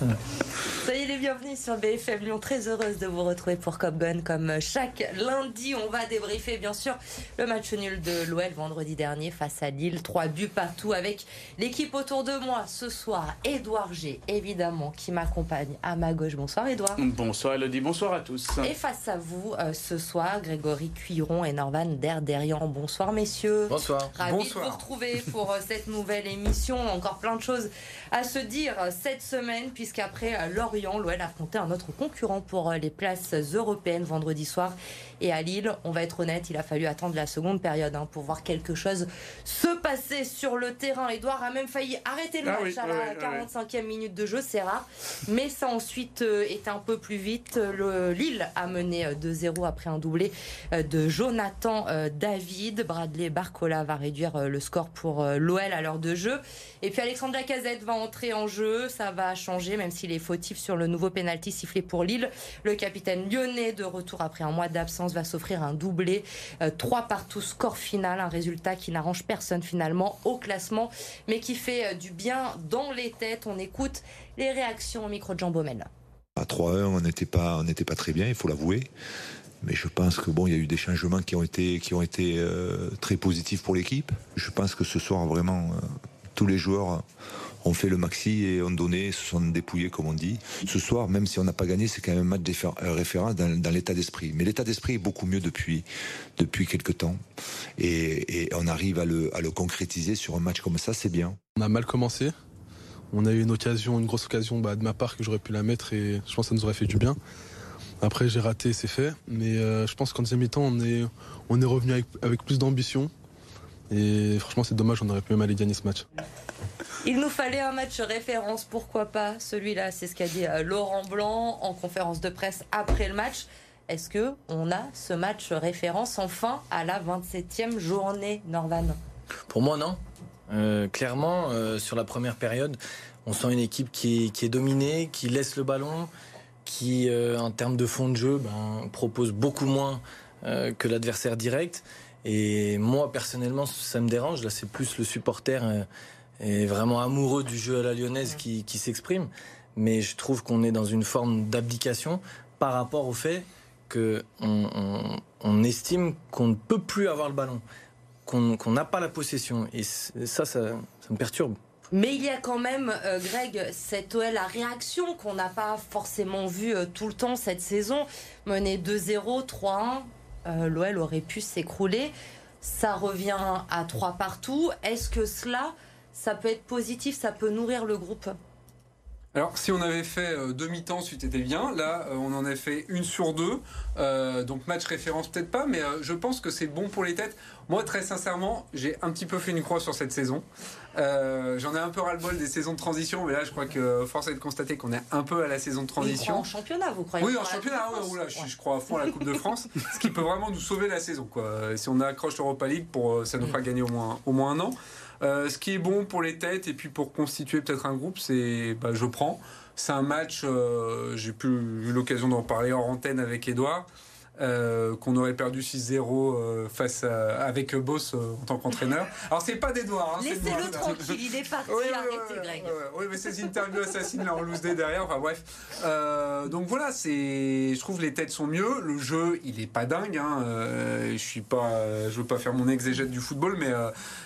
Hmm. Les bienvenus sur BFM Lyon. Très heureuse de vous retrouver pour Cop Gun. Comme chaque lundi, on va débriefer bien sûr le match nul de l'OL vendredi dernier face à Lille. Trois buts partout avec l'équipe autour de moi ce soir. Édouard G, évidemment, qui m'accompagne à ma gauche. Bonsoir Édouard. Bonsoir Elodie, bonsoir à tous. Et face à vous euh, ce soir, Grégory Cuiron et Norvan Derderian. Bonsoir messieurs. Bonsoir. Ravi de vous retrouver pour euh, cette nouvelle émission. Encore plein de choses à se dire euh, cette semaine puisqu'après Lorient, l'OL affrontait un autre concurrent pour les places européennes vendredi soir. Et à Lille, on va être honnête, il a fallu attendre la seconde période hein, pour voir quelque chose se passer sur le terrain. Edouard a même failli arrêter le Ah match oui, à la oui, oui. 45e minute de jeu, c'est rare. Mais ça ensuite euh, est un peu plus vite. Le Lille a mené euh, 2-0 après un doublé euh, de Jonathan euh, David. Bradley Barcola va réduire euh, le score pour euh, l'OL à l'heure de jeu. Et puis Alexandre Lacazette va entrer en jeu. Ça va changer, même s'il est fautif sur le nouveau pénalty sifflé pour Lille. Le capitaine lyonnais de retour après un mois d'absence va s'offrir un doublé. Euh, 3 partout, score final. Un résultat qui n'arrange personne finalement au classement, mais qui fait euh, du bien dans les têtes. On écoute les réactions au micro de Jean Baumel. À 3-1, on n'était pas, pas très bien, il faut l'avouer. Mais je pense que bon, il y a eu des changements qui ont été, qui ont été euh, très positifs pour l'équipe. Je pense que ce soir, vraiment, euh, tous les joueurs ont fait le maxi et ont donné, se sont dépouillés, comme on dit. Ce soir, même si on n'a pas gagné, c'est quand même un match euh, référence dans, dans l'état d'esprit. Mais l'état d'esprit est beaucoup mieux depuis, depuis quelques temps. Et, on arrive à le, concrétiser sur un match comme ça, c'est bien. On a mal commencé. On a eu une occasion, une grosse occasion bah, de ma part que j'aurais pu la mettre et je pense que ça nous aurait fait du bien. Après j'ai raté, c'est fait. Mais euh, je pense qu'en deuxième mi-temps, on est, on est revenu avec, avec plus d'ambition. Et franchement, c'est dommage, on aurait pu même aller gagner ce match. Il nous fallait un match référence, pourquoi pas Celui-là, c'est ce qu'a dit euh, Laurent Blanc en conférence de presse après le match. Est-ce que on a ce match référence enfin à la 27e journée, Norvan? Pour moi, non. Euh, clairement, euh, sur la première période, on sent une équipe qui est, dominée, qui laisse le ballon, qui, en termes de fond de jeu, ben, propose beaucoup moins que l'adversaire direct. Et moi, personnellement, ça me dérange. Là, c'est plus le supporter est vraiment amoureux du jeu à la lyonnaise qui, qui s'exprime. Mais je trouve qu'on est dans une forme d'abdication par rapport au fait qu'on on, on estime qu'on ne peut plus avoir le ballon qu'on qu'on n'a pas la possession. Et ça, ça, ça me perturbe. Mais il y a quand même, euh, Greg, cette OL à réaction qu'on n'a pas forcément vue euh, tout le temps cette saison. Mené 2-0, 3-1, euh, l'OL aurait pu s'écrouler. Ça revient à 3 partout. Est-ce que cela, ça peut être positif, ça peut nourrir le groupe Alors, si on avait fait euh, demi-temps, été bien. Là, euh, on en a fait une sur deux. Euh, donc, match référence, peut-être pas, mais euh, je pense que c'est bon pour les têtes. Moi, très sincèrement, j'ai un petit peu fait une croix sur cette saison. J'en ai un peu ras-le-bol des saisons de transition, mais là, je crois que force est de constater qu'on est un peu à la saison de transition. en championnat, vous croyez Oui, en championnat, ouais, je, crois à fond à la Coupe de France, ce qui peut vraiment nous sauver la saison. Quoi. Si on accroche l'Europa League, pour, ça nous fera gagner au moins, au moins un an. Euh, ce qui est bon pour les têtes et puis pour constituer peut-être un groupe, c'est bah, je prends. C'est un match, euh, j'ai eu l'occasion d'en parler en antenne avec Edouard. Euh, qu'on aurait perdu 6-0 euh, face à, avec Boss euh, en tant qu'entraîneur. Alors c'est pas d'Edouard. Hein, c'est de moi. Laissez-le tranquille, il est parti, Oui, arrêtez, Greg. oui, mais ces interviews assassines là en loose day derrière, enfin bref. Donc voilà, c'est, je trouve les têtes sont mieux. Le jeu, il est pas dingue. Hein. Je suis pas, je veux pas faire mon exégète du football, mais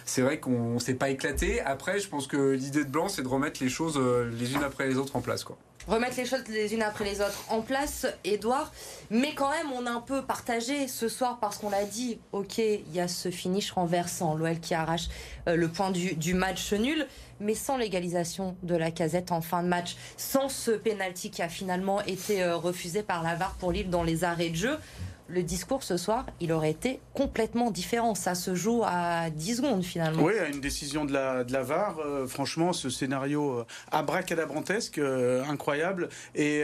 c'est vrai qu'on s'est pas éclaté. Après, je pense que l'idée de Blanc, c'est de remettre les choses les unes après les autres en place, quoi. Remettre les choses les unes après les autres en place, Edouard. Mais quand même, on a un peu partagé ce soir parce qu'on l'a dit, ok, il y a ce finish renversant, l'OL qui arrache euh, le point du, match nul, mais sans l'égalisation de la casette en fin de match, sans ce penalty qui a finalement été euh, refusé par la VAR pour Lille dans les arrêts de jeu. Le discours ce soir, il aurait été complètement différent. Ça se joue à 10 secondes finalement. Oui, à une décision de la, de la VAR. euh, franchement, ce scénario euh, abracadabrantesque, euh, incroyable. Et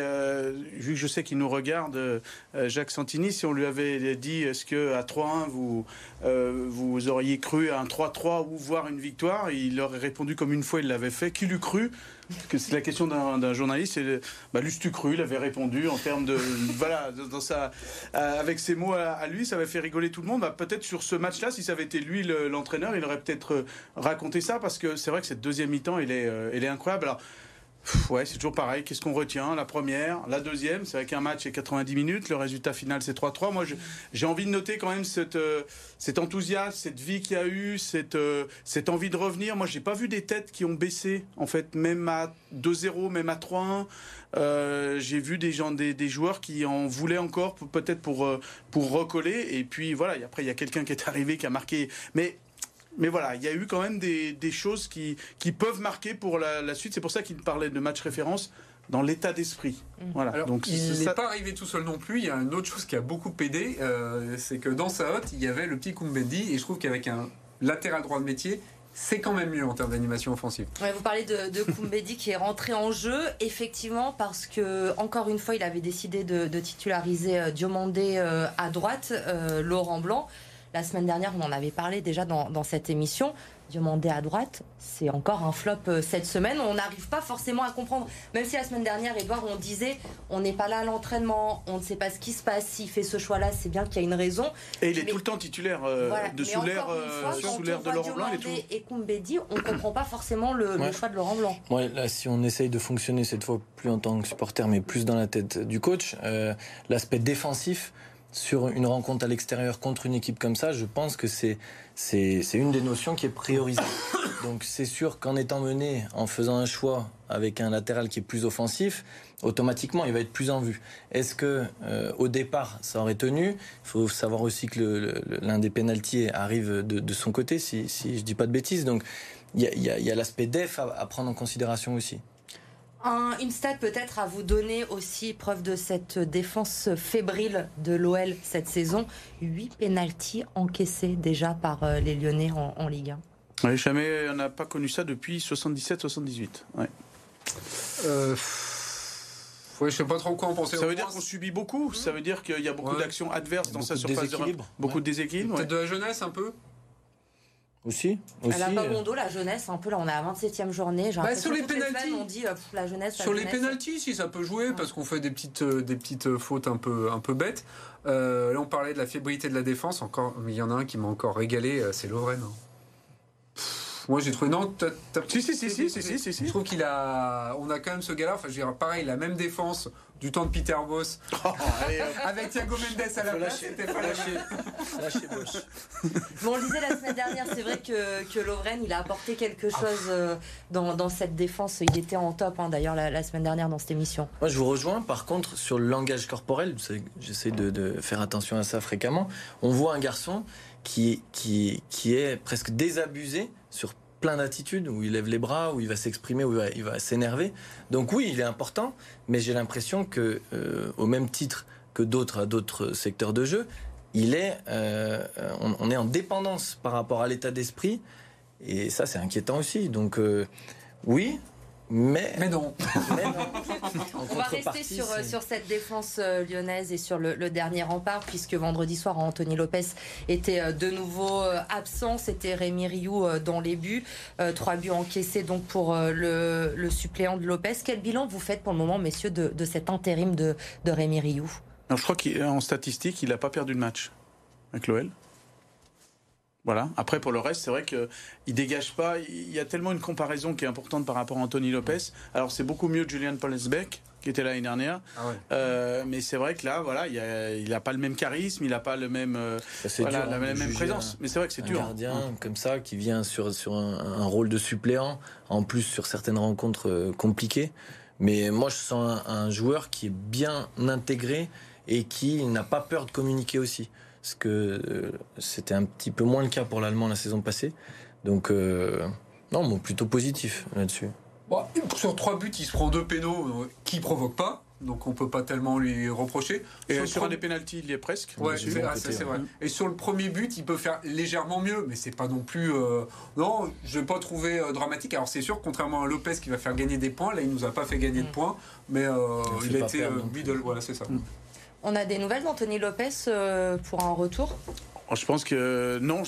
vu que je sais qu'il nous regarde, Jacques Santini, si on lui avait dit est-ce que à 3-1 vous, vous auriez cru à un 3-3 ou voir une victoire, il aurait répondu comme une fois il l'avait fait. Qui l'eût cru? Que c'est la question d'un journaliste. C'est bah, avait répondu en termes de voilà dans sa euh, avec ses mots à, lui, ça avait fait rigoler tout le monde. Bah, peut-être sur ce match-là, si ça avait été lui le- l'entraîneur, il aurait peut-être euh, raconté ça parce que c'est vrai que cette deuxième mi-temps, elle est, euh, elle est incroyable. Alors, Ouais, c'est toujours pareil. Qu'est-ce qu'on retient? La première, la deuxième, c'est vrai qu'un match est 90 minutes, le résultat final c'est 3-3. Moi, j'ai envie de noter quand même cette, euh, cet enthousiasme, cette vie qu'il y a eu, cette, euh, cette envie de revenir. Moi, j'ai pas vu des têtes qui ont baissé, en fait, même à 2-0, même à 3-1. Euh, j'ai vu des gens, des, joueurs qui en voulaient encore, peut-être pour, pour recoller. Et puis voilà, après, il y a quelqu'un qui est arrivé, qui a marqué. Mais mais voilà, il y a eu quand même des, choses qui, qui, peuvent marquer pour la, suite. C'est pour ça qu'il parlait de match référence dans l'état d'esprit. Mmh. Voilà. Donc, il n'est pas arrivé tout seul non plus. Il y a une autre chose qui a beaucoup aidé, euh, c'est que dans sa hotte, il y avait le petit Kumbendi, et je trouve qu'avec un latéral droit de métier, c'est quand même mieux en termes d'animation offensive. vous parlez de, de qui est rentré en jeu, effectivement, parce que encore une fois, il avait décidé de, titulariser euh, Diomandé euh, à droite, Laurent Blanc. La semaine dernière, on en avait parlé déjà dans, cette émission. Demander à droite, c'est encore un flop euh, cette semaine. On n'arrive pas forcément à comprendre. Même si la semaine dernière, Edouard, on disait on n'est pas là à l'entraînement, on ne sait pas ce qui se passe. S'il fait ce choix-là, c'est bien qu'il y a une raison. Et il est tout le temps titulaire euh, de sous l'air de Laurent Blanc. Et, et Koumbedi, on ne comprend pas forcément le, choix de Laurent Blanc. Ouais, là, si on essaye de fonctionner cette fois plus en tant que supporter, mais plus dans la tête du coach, euh, l'aspect défensif sur une rencontre à l'extérieur contre une équipe comme ça, je pense que c'est une des notions qui est priorisée. Donc c'est sûr qu'en étant mené, en faisant un choix avec un latéral qui est plus offensif, automatiquement il va être plus en vue. Est-ce que euh, au départ ça aurait tenu? Il faut savoir aussi que l'un des pénaltiers arrive de, son côté, si, si je dis pas de bêtises. Donc il y a, l'aspect def à prendre en considération aussi une stat peut-être à vous donner aussi, preuve de cette défense fébrile de l'OL cette saison. 8 pénalties encaissés déjà par euh, les Lyonnais en, Ligue 1. jamais on n'a pas connu ça depuis 77-78. Ouais. Euh... Ouais, je sais pas trop quoi en penser. Ça veut dire qu'on subit beaucoup. Ça veut dire qu'il y a beaucoup d'actions adverses dans sa surface de Beaucoup de déséquilibre. Peut-être de la jeunesse un peu. Aussi, aussi. Elle a pas bon dos, la jeunesse, un peu là, on est à la 27e journée. Bah, sur les pénalties, on dit euh, la jeunesse. sur les pénalties, si ça peut jouer, parce qu'on fait des petites, euh, des petites euh, fautes un peu, un peu bêtes. là, on parlait de la fébrilité de la défense, encore, mais il y en a un qui m'a encore régalé, c'est Lovren. Moi, j'ai trouvé. Non, si, si, si, si, si, si, si, Je trouve qu'il a. On a quand même ce gars-là. Enfin, je dirais, pareil, la même défense du temps de Peter Boss. Oh, avec Thiago Mendes à la place. C'était pas lâché. lâché Bon, on le disait la semaine dernière, c'est vrai que, que Lovren, il a apporté quelque chose euh, dans, dans cette défense. Il était en top, hein, d'ailleurs, la, semaine dernière dans cette émission. Moi, je vous rejoins. Par contre, sur le langage corporel, j'essaie de, de faire attention à ça fréquemment. On voit un garçon qui, qui, qui est presque désabusé sur plein d'attitudes, où il lève les bras, où il va s'exprimer, où il va, s'énerver. Donc oui, il est important, mais j'ai l'impression que, euh, au même titre que d'autres à d'autres secteurs de jeu, il est, euh, on, est en dépendance par rapport à l'état d'esprit, et ça c'est inquiétant aussi. Donc euh, oui, mais, mais non. On va rester sur, sur cette défense euh, lyonnaise et sur le, dernier rempart, puisque vendredi soir, Anthony Lopez était euh, de nouveau euh, absent. C'était Rémi Rioux dans les buts. trois buts encaissés donc pour le, le, suppléant de Lopez. Quel bilan vous faites pour le moment, messieurs, de, de cet intérim de, de Rémi Rioux? Je crois qu'en statistique, il n'a pas perdu de match avec l'OL. Voilà. Après, pour le reste, c'est vrai qu'il dégage pas. Il y a tellement une comparaison qui est importante par rapport à Anthony Lopez. Alors, c'est beaucoup mieux Julian Polensbeck qui était là l'année dernière. Ah euh, mais c'est vrai que là, voilà, il n'a pas le même charisme, il n'a pas le même, euh, la, hein, même présence. mais c'est vrai que c'est dur. Un gardien comme ça qui vient sur, sur un, rôle de suppléant, en plus sur certaines rencontres euh, compliquées. Mais moi, je sens un joueur qui est bien intégré et qui n'a pas peur de communiquer aussi ce que euh, c'était un petit peu moins le cas pour l'Allemand la saison passée. Donc, euh, non, bon, plutôt positif là-dessus. sur trois buts, il se prend deux pénaux euh, qui provoquent pas. Donc on peut pas tellement lui reprocher. Et sur, un des pénalties, il y est presque. Ouais, ah, c'est vrai. Et sur le premier but, il peut faire légèrement mieux, mais c'est pas non plus. non, je vais pas trouver dramatique. Alors c'est sûr, contrairement à Lopez qui va faire gagner des points, là il nous a pas fait gagner de mm. points, mais il, a été middle. Voilà, c'est ça. Mm. On a des nouvelles d'Anthony Lopez euh, pour un retour? Oh, je pense que non,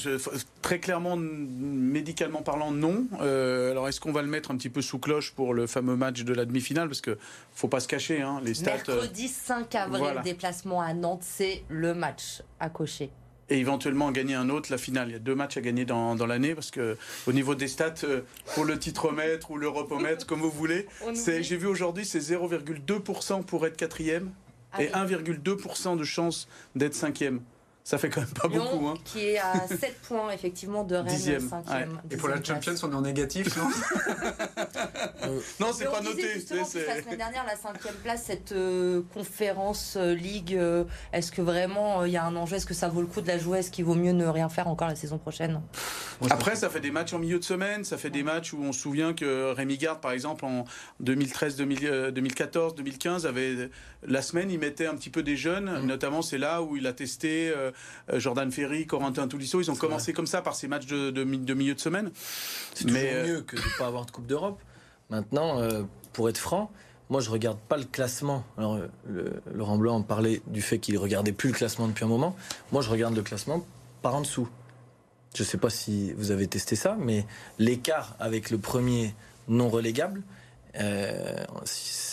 très clairement, médicalement parlant, non. Euh, alors, est-ce qu'on va le mettre un petit peu sous cloche pour le fameux match de la demi-finale? Parce que faut pas se cacher, hein, les stats. Mercredi 5 avril, déplacement à Nantes, c'est le match à cocher. et éventuellement gagner un autre, la finale. Il y a deux matchs à gagner dans, dans l'année parce que au niveau des stats, euh, pour le titromètre ou l'europomètre, comme vous voulez, j'ai vu aujourd'hui, c'est 0,2% pour être quatrième et oui. 1,2% de chance d'être cinquième. Ça fait quand même pas Lyon, beaucoup. Hein. qui est à 7 points effectivement de Rennes, Dixième, 5e. Et pour la Champions, on est en négatif, non Non, c'est pas on noté. justement la semaine dernière, la cinquième place, cette euh, conférence euh, Ligue, euh, est-ce que vraiment euh, il y a un enjeu? Est-ce que ça vaut le coup de la jouer? Est-ce qu'il vaut mieux ne rien faire encore la saison prochaine? Après, ça fait des matchs en milieu de semaine, ça fait des matchs où on se souvient que Rémi Garde, par exemple, en 2013, 2000, euh, 2014, 2015, avait la semaine, il mettait un petit peu des jeunes. Mm. Notamment, c'est là où il a testé euh, euh, Jordan Ferry, Corentin Toulisso. Ils ont commencé comme ça par ces matchs de, de mi- de milieu de semaine. C'est toujours Mais, euh, mieux que de ne pas avoir de Coupe d'Europe. Maintenant, euh, pour être franc, moi je regarde pas le classement. Alors, euh, le- Laurent Blanc en parlait du fait qu'il regardait plus le classement depuis un moment. Moi je regarde le classement par en dessous. Je sais pas si vous avez testé ça, mais l'écart avec le premier non relégable, euh,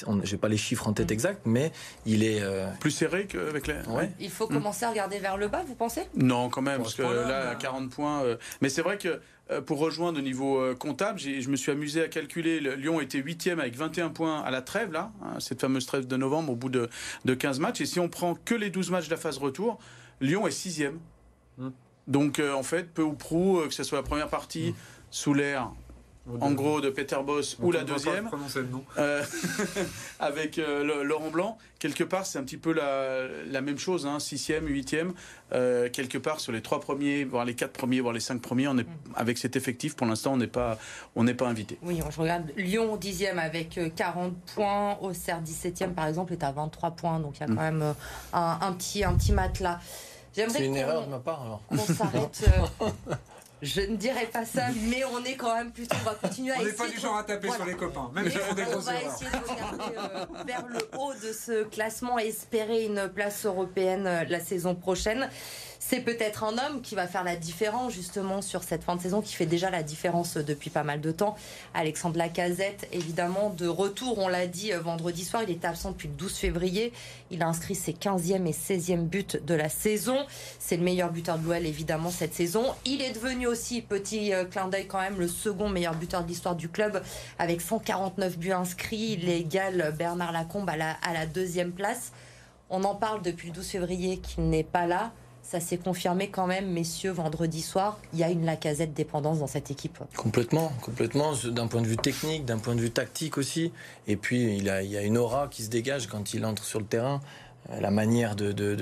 on- j'ai pas les chiffres en tête exacts, mais il est. euh, Plus serré qu'avec les. Ouais. Il faut commencer à regarder vers le bas, vous pensez? Non, quand même, parce ce que là, bah. à 40 points. euh, Mais c'est vrai que euh, pour rejoindre au niveau comptable, j'ai- je me suis amusé à calculer. le- Lyon était 8 avec 21 points à la trêve, là, hein, cette fameuse trêve de novembre, au bout de, de 15 matchs. Et si on prend que les 12 matchs de la phase retour, Lyon est 6 Hmm. Donc, euh, en fait, peu ou prou, euh, que ce soit la première partie sous l'air, en gros, de Peter Boss, ou la deuxième. Prononcer le nom. Euh, avec euh, Laurent Blanc, quelque part, c'est un petit peu la, la même chose, hein, sixième, huitième, euh, quelque part sur les trois premiers, voire les quatre premiers, voire les cinq premiers, on est, avec cet effectif, pour l'instant, on n'est pas, on n'est pas invité. Oui, je regarde Lyon 10e avec euh, 40 points, Auxerre 17e par exemple est à 23 points, donc il y a quand même euh, un, un petit, un petit matelas. J'aimerais C'est une erreur de ma part alors. s'arrête. je ne dirais pas ça, mais on est quand même plutôt. On va continuer à On n'est essayer pas du genre à taper Voilà. sur les copains, même Mais des on va essayer de regarder euh, vers le haut de ce classement et espérer une place européenne euh, la saison prochaine. C'est peut-être un homme qui va faire la différence justement sur cette fin de saison qui fait déjà la différence depuis pas mal de temps. Alexandre Lacazette, évidemment, de retour, on l'a dit euh, vendredi soir, il était absent depuis le 12 février. Il a inscrit ses 15e et 16e buts de la saison. C'est le meilleur buteur de l'OL évidemment cette saison. Il est devenu aussi, petit euh, clin d'œil quand même, le second meilleur buteur de l'histoire du club avec 149 buts inscrits. Il égale Bernard Lacombe à la, à la deuxième place. On en parle depuis le 12 février qu'il n'est pas là. Ça s'est confirmé quand même, messieurs, vendredi soir. Il y a une Lacazette dépendance dans cette équipe. Complètement, complètement, d'un point de vue technique, d'un point de vue tactique aussi. Et puis, il, a, il y a une aura qui se dégage quand il entre sur le terrain. Euh, La manière de, de,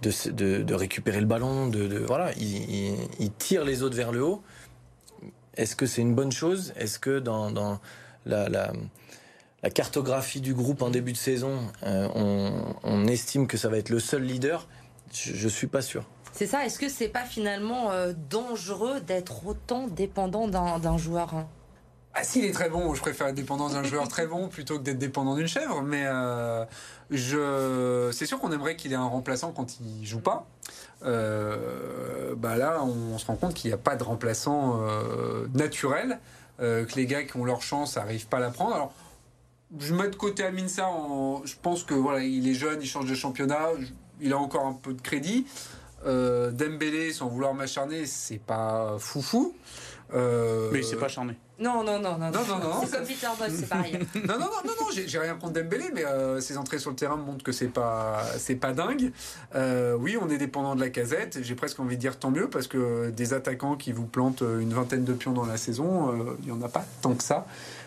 de, de, récupérer le ballon, de, voilà, il, tire les autres vers le haut. Est-ce que c'est une bonne chose? Est-ce que dans, dans la, cartographie du groupe en début de saison, euh, on estime que ça va être le seul leader? Je ne suis pas sûr. C'est ça, est-ce que c'est pas finalement euh, dangereux d'être autant dépendant d'un joueur hein? Ah, s'il est très bon, je préfère être dépendant d'un joueur très bon plutôt que d'être dépendant d'une chèvre. Mais euh, je, c'est sûr qu'on aimerait qu'il ait un remplaçant quand il joue pas. Euh, bah là, on se rend compte qu'il n'y a pas de remplaçant euh, naturel, euh, que les gars qui ont leur chance n'arrivent pas à la prendre. Alors, je mets de côté Aminsa. En, je pense que voilà, il est jeune, il change de championnat, je- il a encore un peu de crédit. Euh, Dembélé, sans vouloir m'acharner, c'est pas foufou. Euh, Mais c'est pas acharné. Non, non, non, non. Non, non, non, C'est comme Peter Boss, c'est pareil. non, non, non, non, non, j'ai j'ai rien contre Dembélé, mais euh, ses entrées sur le terrain montrent que c'est pas, c'est pas dingue. Euh, oui, on est dépendant de la casette. J'ai presque envie de dire tant mieux parce que des attaquants qui vous plantent une vingtaine de pions dans la saison, euh, il y en a pas tant que ça.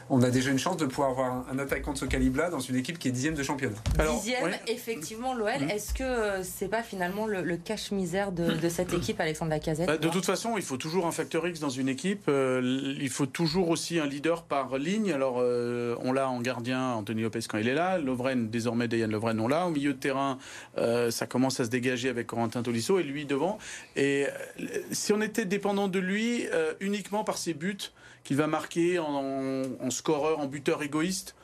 On a déjà une chance de pouvoir avoir un, attaquant de ce calibre-là dans une équipe qui est dixième de championnat. Alors, Dixième, effectivement, l'OL. Mhm. Est-ce que euh, c'est pas finalement le, le cache-misère de, de cette équipe, Alexandre Lacazette Bah, de toute façon, il faut toujours un facteur X dans une équipe. Euh, il faut toujours aussi un leader par ligne. Alors, euh, on l'a en gardien, Anthony Lopez quand il est là. Lovren, désormais, Dayan Lovren, on l'a. Au milieu de terrain, euh, ça commence à se dégager avec Corentin Tolisso et lui devant. Et euh, si on était dépendant de lui euh, uniquement par ses buts qu'il va marquer en, en- en scoreur, en buteur égoïste,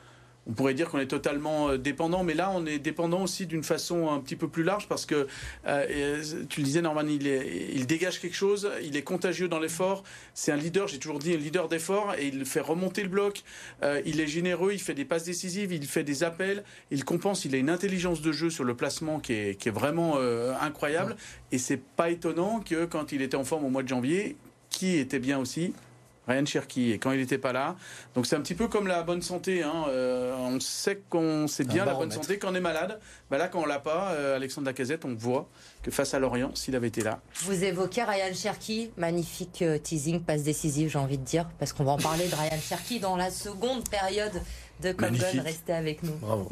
on pourrait dire qu'on est totalement euh, dépendant, mais là, on est dépendant aussi d'une façon un petit peu plus large parce que, euh, tu le disais, Norman, il, il dégage quelque chose, il est contagieux dans l'effort, c'est un leader, j'ai toujours dit, un leader d'effort, et il fait remonter le bloc, euh, il est généreux, il fait des passes décisives, il fait des appels, il compense, il a une intelligence de jeu sur le placement qui est, vraiment incroyable, et c'est pas étonnant que quand il était en forme au mois de janvier, qui était bien aussi, Ryan Cherky, et quand il n'était pas là. Donc c'est un petit peu comme la bonne santé. Hein. Euh, on sait qu'on sait bien la bonne santé quand on est malade. Bah là, quand on l'a pas, euh, Alexandre Lacazette, on voit que face à Lorient, s'il avait été là. Vous évoquez Ryan Cherky, magnifique euh, teasing, passe décisive, j'ai envie de dire, parce qu'on va en parler de Ryan Cherky dans la seconde période de Colton. Restez avec nous. Bravo.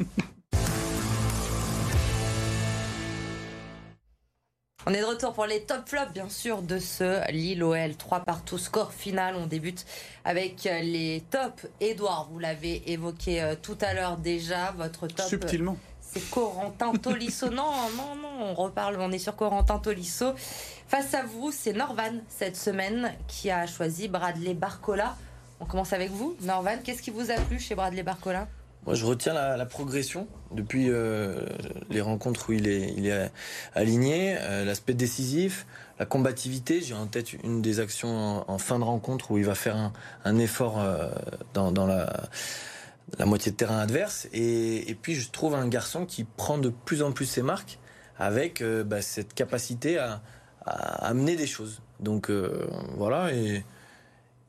On est de retour pour les top flops, bien sûr, de ce Lille-OL. 3 partout, score final. On débute avec les tops. Edouard, vous l'avez évoqué euh, tout à l'heure déjà. Votre top. Subtilement. C'est Corentin Tolisso. non, non, non, on reparle, on est sur Corentin Tolisso. Face à vous, c'est Norvan cette semaine qui a choisi Bradley Barcola. On commence avec vous. Norvan, qu'est-ce qui vous a plu chez Bradley Barcola? Moi, je retiens la, progression depuis euh, les rencontres où il est, aligné, euh, l'aspect décisif, la combativité. J'ai en tête une des actions en, fin de rencontre où il va faire un, effort euh, dans, la, moitié de terrain adverse. Et, puis, je trouve un garçon qui prend de plus en plus ses marques avec bah, cette capacité à, amener des choses. Donc, voilà.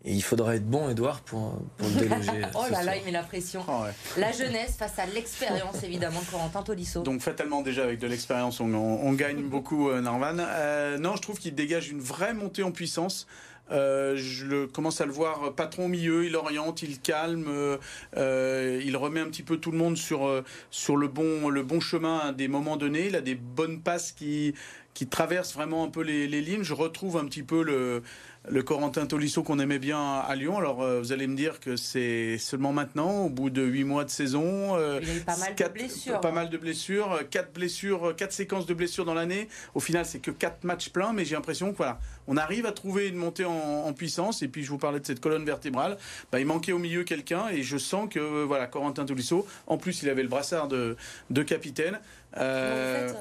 Et il faudra être bon, Edouard, pour, pour le déloger. oh là là, il met la pression. Ah la jeunesse face à l'expérience, évidemment, de Corentin Tolisso. Donc, fatalement, déjà, avec de l'expérience, on, gagne beaucoup, euh, Narvan. Euh, non, je trouve qu'il dégage une vraie montée en puissance. Euh, je le, commence à le voir patron au milieu, il oriente, il calme, il remet un petit peu tout le monde sur, sur le, bon, le bon chemin à des moments donnés. Il a des bonnes passes qui, qui traversent vraiment un peu les, les lignes. Je retrouve un petit peu le, le Corentin Tolisso qu'on aimait bien à Lyon. Alors euh, vous allez me dire que c'est seulement maintenant, au bout de huit mois de saison. Euh, il y a eu pas mal de blessures. Pas mal de blessures, quatre blessures, quatre séquences de blessures dans l'année. Au final, c'est que quatre matchs pleins, mais j'ai l'impression que voilà, on arrive à trouver une montée en, puissance. Et puis je vous parlais de cette colonne vertébrale. Bah, il manquait au milieu quelqu'un, et je sens que voilà, Corentin Tolisso. En plus, il avait le brassard de, de capitaine. Euh, non,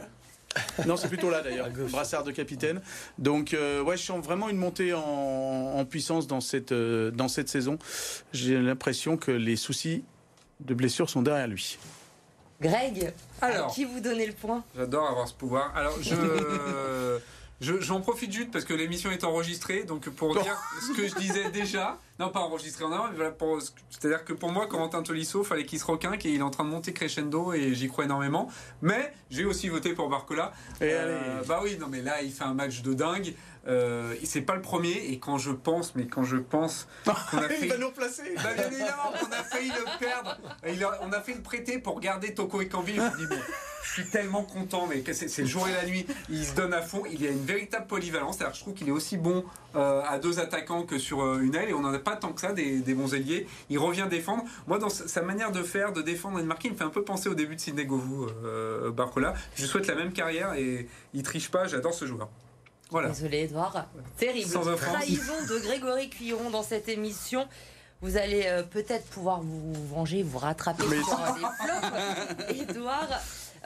c'est plutôt là d'ailleurs, brassard de capitaine. Donc, euh, ouais, je sens vraiment une montée en, puissance dans cette, euh, dans cette saison. J'ai l'impression que les soucis de blessure sont derrière lui. Greg, Alors, à qui vous donnez le point? J'adore avoir ce pouvoir. Alors, je. J'en profite juste parce que l'émission est enregistrée, donc pour dire ce que je disais déjà, non pas enregistré en avant, mais c'est-à-dire que pour moi, Corentin Tolisso, fallait qu'il se requinque et il est en train de monter crescendo et j'y crois énormément. Mais j'ai aussi voté pour Barcola. Euh, bah oui, non mais là, il fait un match de dingue. Euh, c'est pas le premier et quand je pense, mais quand je pense qu'on a fait, il va nous placer. Bah, bien évidemment, on a failli le perdre. on a fait le prêter pour garder Toko et Kambi. Je me dis bon, je suis tellement content, mais c'est le jour et la nuit. Il se donne à fond. Il y a une véritable polyvalence. cest je trouve qu'il est aussi bon euh, à deux attaquants que sur euh, une aile et on n'en a pas tant que ça des, bons ailiers. Il revient défendre. Moi, dans sa manière de faire, de défendre et de marquer, il me fait un peu penser au début de Sidney Govou, Barcola. Je souhaite la même carrière et il triche pas. J'adore ce joueur. Désolé, Edouard. Terrible. Trahison de Grégory Cuiron dans cette émission. Vous allez euh, peut-être pouvoir vous venger, vous rattraper sur les flops. Edouard,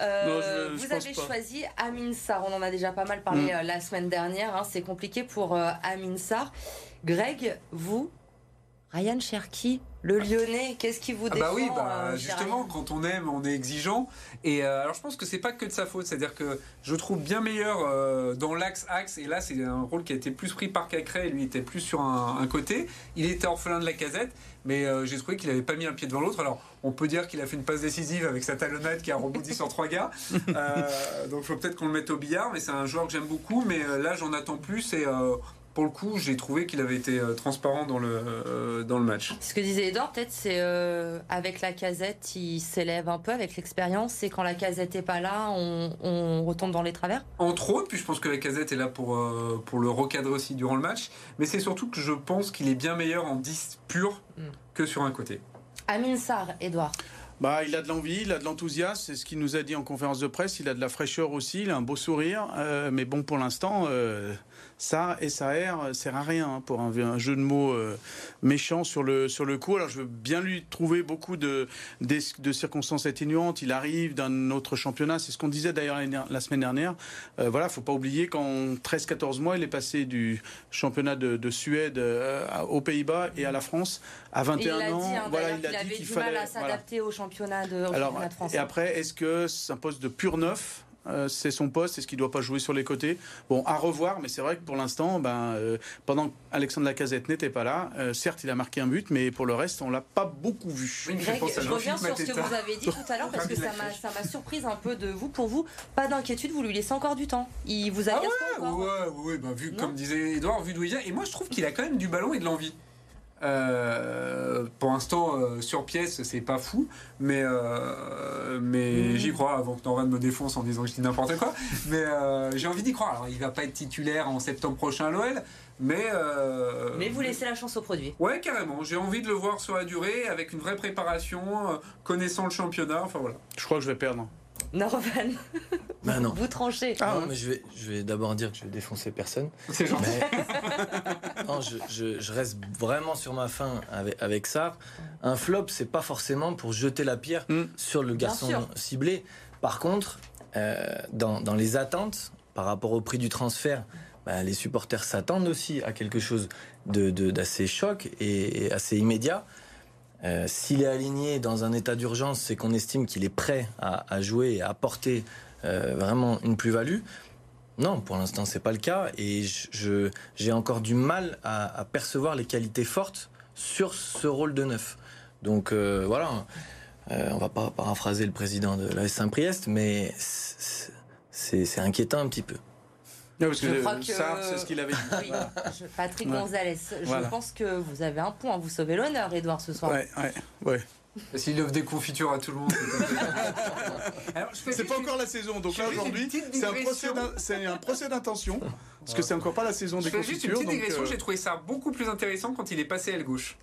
euh, vous avez choisi Amin Sarr. On en a déjà pas mal parlé mm. euh, la semaine dernière. Hein. C'est compliqué pour Amin Sarr. Greg, vous, Ryan Cherky, le Lyonnais, qu'est-ce qui vous défend ah Bah oui, bah, euh, justement, quand on aime, on est exigeant. Et euh, alors, je pense que c'est pas que de sa faute. C'est-à-dire que je trouve bien meilleur euh, dans l'axe axe. Et là, c'est un rôle qui a été plus pris par Cacré. Lui était plus sur un, côté. Il était orphelin de la casette, mais j'ai trouvé qu'il avait pas mis un pied devant l'autre. Alors, on peut dire qu'il a fait une passe décisive avec sa talonnade qui a rebondi sur trois gars. donc, il faut peut-être qu'on le mette au billard. Mais c'est un joueur que j'aime beaucoup. Mais là, j'en attends plus. Et pour le coup, j'ai trouvé qu'il avait été euh, transparent dans le, euh, dans le match. Ce que disait Edouard, peut-être, c'est euh, avec la casette, il s'élève un peu avec l'expérience. Et quand la casette n'est pas là, on, retombe dans les travers Entre autres, puis je pense que la casette est là pour, pour le recadrer aussi durant le match. Mais c'est surtout que je pense qu'il est bien meilleur en 10 pur mm. que sur un côté. Amin Sarr, Edouard. bah, il a de l'envie, il a de l'enthousiasme, c'est ce qu'il nous a dit en conférence de presse. Il a de la fraîcheur aussi, il a un beau sourire. Euh, mais bon, pour l'instant, euh, ça et ça ne sert à rien hein, pour un, jeu de mots euh, méchant sur le, sur le coup. Alors je veux bien lui trouver beaucoup de, de, circonstances atténuantes. Il arrive d'un autre championnat, c'est ce qu'on disait d'ailleurs la semaine dernière. Euh, voilà, faut pas oublier qu'en 13-14 mois, il est passé du championnat de, Suède euh, aux Pays-Bas et à la France à 21 il ans. Dit, voilà, il, a dit qu'il fallait mal à s'adapter au championnat de, championnat de France. Et après, est-ce que c'est un poste de pur neuf euh, c'est son poste, est-ce qu'il ne doit pas jouer sur les côtés Bon, à revoir, mais c'est vrai que pour l'instant, ben, euh, pendant qu'Alexandre Lacazette n'était pas là, euh, certes, il a marqué un but, mais pour le reste, on l'a pas beaucoup vu. je, reviens sur ce que vous avez dit tout à l'heure, parce que ça m'a surprise un peu de vous. Pour vous, pas d'inquiétude, vous lui laissez encore du temps. Il vous a ah ouais, ouais, bah, vu, comme disait Edouard, vu d'où il vient. Et moi, je trouve qu'il a quand même du ballon et de l'envie. Euh, pour l'instant, euh, sur pièce, c'est pas fou, mais, euh, mais mmh. j'y crois avant que Norvan me défonce en disant que je dis n'importe quoi. Mais j'ai envie d'y croire. Alors, il va pas être titulaire en septembre prochain à l'OL, mais. mais vous laissez la chance au produit. Ouais, carrément. J'ai envie de le voir sur la durée, avec une vraie préparation, connaissant le championnat. Enfin voilà. Je crois que je vais perdre. Norman, bah non. vous tranchez. Ah, mais je vais, je vais d'abord dire que je vais défoncer personne. C'est gentil. non, je, je, reste vraiment sur ma fin avec, avec ça. Un flop, c'est pas forcément pour jeter la pierre mm. sur le garçon ciblé. Par contre, euh, dans, dans, les attentes, par rapport au prix du transfert, bah, les supporters s'attendent aussi à quelque chose d'assez de, choc et assez immédiat. Euh, s'il est aligné dans un état d'urgence, c'est qu'on estime qu'il est prêt à, jouer et à apporter euh, vraiment une plus-value. Non, pour l'instant, c'est pas le cas. Et j'ai encore du mal à, percevoir les qualités fortes sur ce rôle de neuf. Donc euh, voilà, on va pas paraphraser le président de la Saint-Priest, mais c'est inquiétant un petit peu je crois que ça, c'est ce qu'il avait dit. Patrick Gonzalez, je pense que vous avez un point. Vous sauvez l'honneur, Edouard, ce soir. Ouais, ouais, ouais. S'il offre des confitures à tout le monde. c'est pas encore la saison, donc là aujourd'hui, c'est un procès d'intention, parce que c'est encore pas la saison des confitures. Juste une petite digression, euh, j'ai trouvé ça beaucoup plus intéressant quand il est passé à la gauche.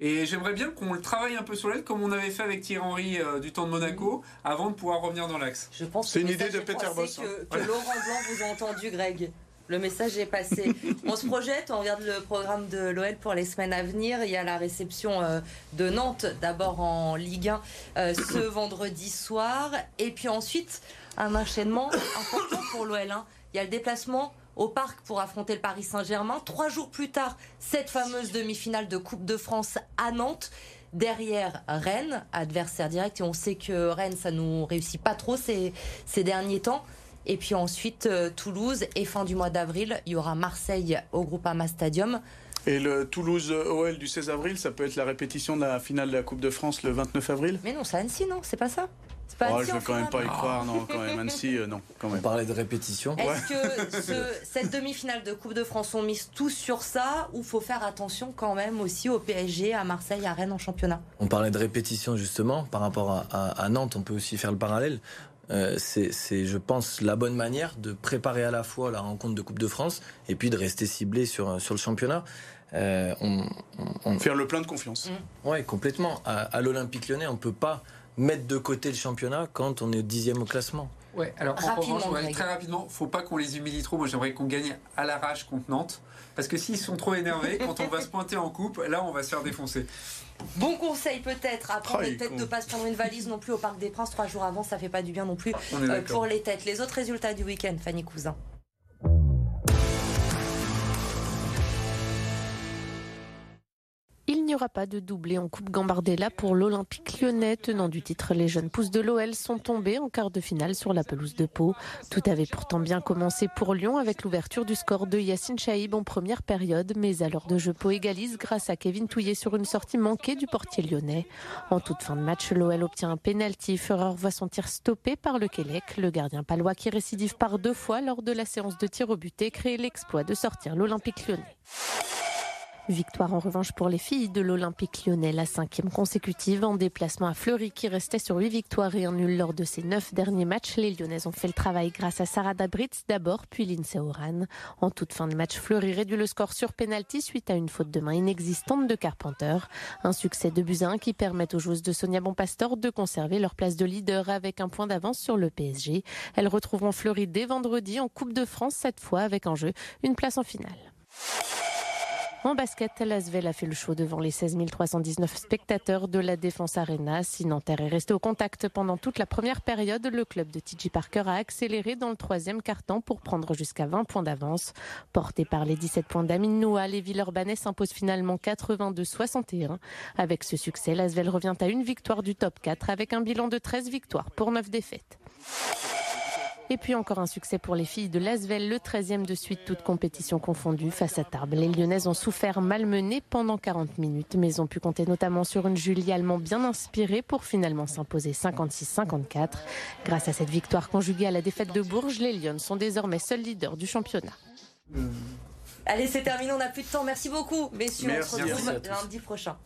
Et j'aimerais bien qu'on le travaille un peu sur l'aile, comme on avait fait avec Thierry Henry euh, du temps de Monaco, avant de pouvoir revenir dans l'axe. Je pense c'est une idée de Peter Boss. Que, hein. que Laurent Blanc vous a entendu, Greg. Le message est passé. on se projette, on regarde le programme de l'OL pour les semaines à venir. Il y a la réception euh, de Nantes, d'abord en Ligue 1 euh, ce vendredi soir. Et puis ensuite, un enchaînement important pour l'OL. Hein. Il y a le déplacement au parc pour affronter le Paris Saint-Germain. Trois jours plus tard, cette fameuse demi-finale de Coupe de France à Nantes. Derrière Rennes, adversaire direct, et on sait que Rennes, ça nous réussit pas trop ces, ces derniers temps. Et puis ensuite, euh, Toulouse, et fin du mois d'avril, il y aura Marseille au Groupama Stadium. Et le Toulouse OL du 16 avril, ça peut être la répétition de la finale de la Coupe de France le 29 avril? Mais non, c'est Annecy, non? C'est pas ça? Oh, je veux quand même pas y croire, non, quand même. Annecy, euh, non, quand même. On parlait de répétition. Est-ce que cette demi-finale de Coupe de France, on mise tout sur ça ou faut faire attention quand même aussi au PSG, à Marseille, à Rennes en championnat? On parlait de répétition justement. Par rapport à, Nantes, on peut aussi faire le parallèle. Euh, c'est, je pense, la bonne manière de préparer à la fois la rencontre de Coupe de France et puis de rester ciblé sur, sur le championnat. Euh, on, Faire le plein de confiance. Mm. Oui, complètement. À, l'Olympique lyonnais, on ne peut pas mettre de côté le championnat quand on est dixième au classement. Ouais, alors en revanche, très rapidement, faut pas qu'on les humilie trop. Moi, j'aimerais qu'on gagne à l'arrache contre Nantes. Parce que s'ils sont trop énervés, quand on va se pointer en coupe, là, on va se faire défoncer. Bon conseil peut-être, après peut-être de ne pas se prendre une valise non plus au Parc des Princes trois jours avant, ça fait pas du bien non plus euh, pour les têtes. Les autres résultats du week-end, Fanny Cousin. Pas de doublé en Coupe Gambardella pour l'Olympique lyonnais. Tenant du titre, les jeunes pousses de l'OL sont tombés en quart de finale sur la pelouse de Pau. Tout avait pourtant bien commencé pour Lyon avec l'ouverture du score de Yacine Chaïb en première période, mais à l'heure de jeu, Pau égalise grâce à Kevin Touillet sur une sortie manquée du portier lyonnais. En toute fin de match, l'OL obtient un pénalty. Fureur voit son tir stoppé par le Quélec. Le gardien palois qui récidive par deux fois lors de la séance de tir au but et crée l'exploit de sortir l'Olympique lyonnais. Victoire en revanche pour les filles de l'Olympique lyonnais, la cinquième consécutive en déplacement à Fleury qui restait sur huit victoires et un nul lors de ses neuf derniers matchs. Les Lyonnaises ont fait le travail grâce à Sarah Dabritz d'abord, puis Lindsay Oran. En toute fin de match, Fleury réduit le score sur pénalty suite à une faute de main inexistante de Carpenter. Un succès de Buzyn qui permet aux joueuses de Sonia Bonpastor de conserver leur place de leader avec un point d'avance sur le PSG. Elles retrouveront Fleury dès vendredi en Coupe de France, cette fois avec en jeu une place en finale. En basket, l'Asvel a fait le show devant les 16 319 spectateurs de la Défense Arena. Si Nanterre est resté au contact pendant toute la première période, le club de TJ Parker a accéléré dans le troisième quart-temps pour prendre jusqu'à 20 points d'avance. Porté par les 17 points d'Amin Noah, les Villeurbanais s'imposent finalement 82-61. Avec ce succès, l'Asvel revient à une victoire du top 4 avec un bilan de 13 victoires pour 9 défaites. Et puis encore un succès pour les filles de Lasvel, le 13e de suite, toute compétition confondue face à Tarbes. Les Lyonnaises ont souffert malmenées pendant 40 minutes, mais ont pu compter notamment sur une Julie Allemand bien inspirée pour finalement s'imposer 56-54. Grâce à cette victoire conjuguée à la défaite de Bourges, les Lyonnes sont désormais seuls leaders du championnat. Allez, c'est terminé, on n'a plus de temps. Merci beaucoup, messieurs. Merci. on se retrouve lundi prochain.